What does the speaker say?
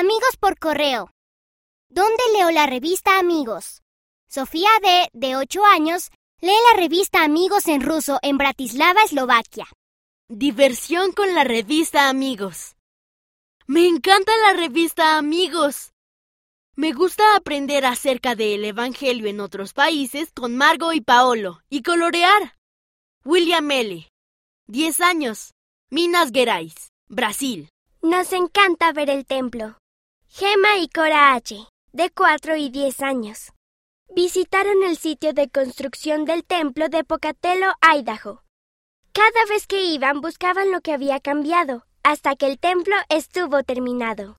Amigos por correo. ¿Dónde leo la revista Amigos? Sofía D., de 8 años, lee la revista Amigos en ruso en Bratislava, Eslovaquia. Diversión con la revista Amigos. Me encanta la revista Amigos. Me gusta aprender acerca del Evangelio en otros países con Margo y Paolo y colorear. William L. 10 años. Minas Gerais, Brasil. Nos encanta ver el templo. Gema y Cora H., de 4 y 10 años. Visitaron el sitio de construcción del templo de Pocatello, Idaho. Cada vez que iban buscaban lo que había cambiado, hasta que el templo estuvo terminado.